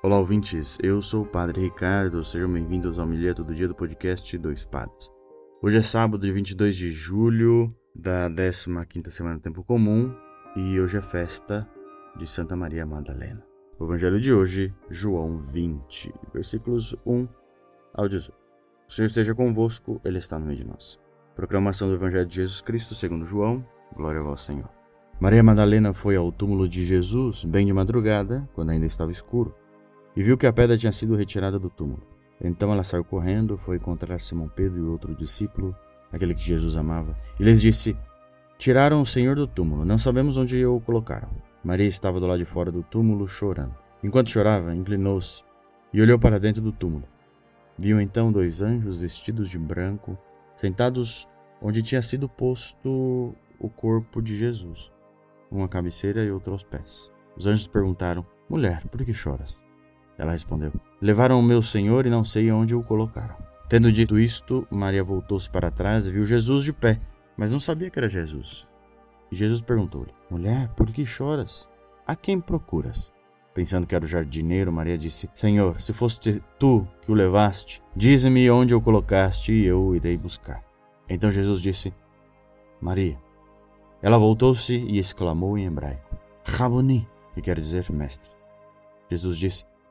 Olá, ouvintes. Eu sou o Padre Ricardo. Sejam bem-vindos ao Milheto do Dia do podcast Dois Padres. Hoje é sábado, dia 22 de julho da 15ª semana do Tempo Comum e hoje é festa de Santa Maria Madalena. O evangelho de hoje, João 20, versículos 1 ao 18. O Senhor esteja convosco, Ele está no meio de nós. Proclamação do Evangelho de Jesus Cristo segundo João. Glória a vós, Senhor. Maria Madalena foi ao túmulo de Jesus bem de madrugada, quando ainda estava escuro e viu que a pedra tinha sido retirada do túmulo. Então ela saiu correndo, foi encontrar Simão Pedro e outro discípulo, aquele que Jesus amava, e lhes disse: Tiraram o Senhor do túmulo, não sabemos onde o colocaram. Maria estava do lado de fora do túmulo chorando. Enquanto chorava, inclinou-se e olhou para dentro do túmulo. Viu então dois anjos vestidos de branco, sentados onde tinha sido posto o corpo de Jesus, um à cabeceira e outro aos pés. Os anjos perguntaram: Mulher, por que choras? Ela respondeu: Levaram o meu senhor e não sei onde o colocaram. Tendo dito isto, Maria voltou-se para trás e viu Jesus de pé, mas não sabia que era Jesus. E Jesus perguntou-lhe: Mulher, por que choras? A quem procuras? Pensando que era o jardineiro, Maria disse: Senhor, se foste tu que o levaste, dize-me onde o colocaste e eu o irei buscar. Então Jesus disse: Maria. Ela voltou-se e exclamou em hebraico: Raboni, que quer dizer mestre. Jesus disse: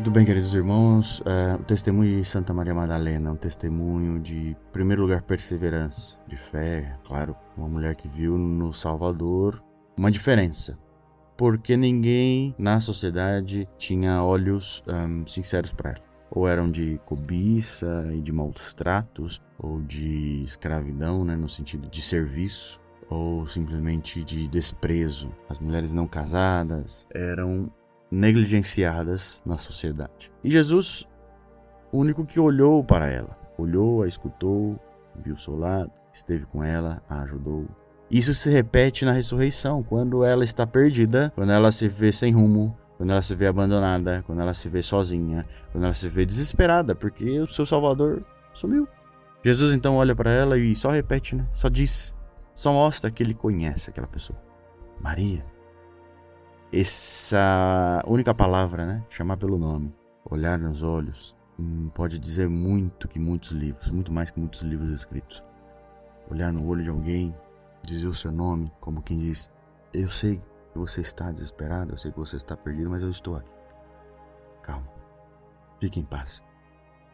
Muito bem, queridos irmãos, é, o testemunho de Santa Maria Madalena é um testemunho de, em primeiro lugar, perseverança, de fé, claro, uma mulher que viu no Salvador uma diferença, porque ninguém na sociedade tinha olhos um, sinceros para ela. Ou eram de cobiça e de maus tratos, ou de escravidão, né, no sentido de serviço, ou simplesmente de desprezo. As mulheres não casadas eram negligenciadas na sociedade. E Jesus, o único que olhou para ela, olhou, a escutou, viu seu lado, esteve com ela, a ajudou. Isso se repete na ressurreição, quando ela está perdida, quando ela se vê sem rumo, quando ela se vê abandonada, quando ela se vê sozinha, quando ela se vê desesperada, porque o seu Salvador sumiu. Jesus então olha para ela e só repete, né? Só diz, só mostra que ele conhece aquela pessoa. Maria, essa única palavra, né? Chamar pelo nome, olhar nos olhos, hum, pode dizer muito que muitos livros, muito mais que muitos livros escritos. Olhar no olho de alguém, dizer o seu nome, como quem diz: Eu sei que você está desesperado, eu sei que você está perdido, mas eu estou aqui. Calma, fique em paz.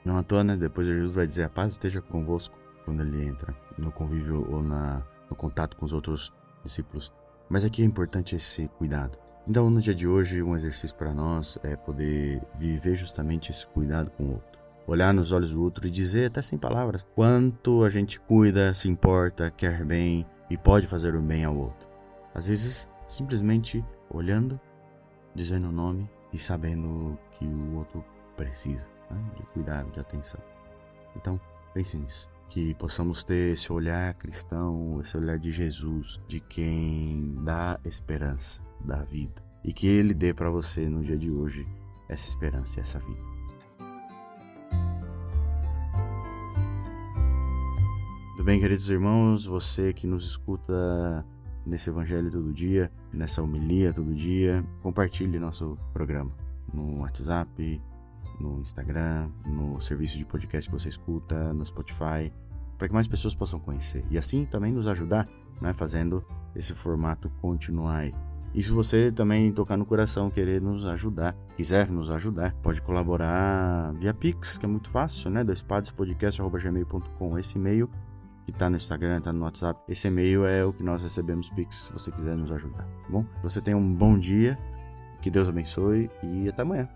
Não à toa, né? Depois Jesus vai dizer: A paz esteja convosco quando ele entra no convívio ou na, no contato com os outros discípulos. Mas aqui é importante esse cuidado. Então, no dia de hoje, um exercício para nós é poder viver justamente esse cuidado com o outro. Olhar nos olhos do outro e dizer, até sem palavras, quanto a gente cuida, se importa, quer bem e pode fazer o bem ao outro. Às vezes, simplesmente olhando, dizendo o nome e sabendo que o outro precisa né? de cuidado, de atenção. Então, pense nisso. Que possamos ter esse olhar cristão, esse olhar de Jesus, de quem dá esperança da vida e que Ele dê para você no dia de hoje essa esperança e essa vida. Tudo bem, queridos irmãos, você que nos escuta nesse Evangelho todo dia, nessa homilia todo dia, compartilhe nosso programa no WhatsApp, no Instagram, no serviço de podcast que você escuta, no Spotify, para que mais pessoas possam conhecer e assim também nos ajudar, né, fazendo esse formato continuar aí. E se você também tocar no coração, querer nos ajudar, quiser nos ajudar, pode colaborar via Pix, que é muito fácil, né? doispodcast.gmail.com. Esse e-mail que tá no Instagram, tá no WhatsApp, esse e-mail é o que nós recebemos Pix, se você quiser nos ajudar, tá bom? Você tenha um bom dia, que Deus abençoe e até amanhã.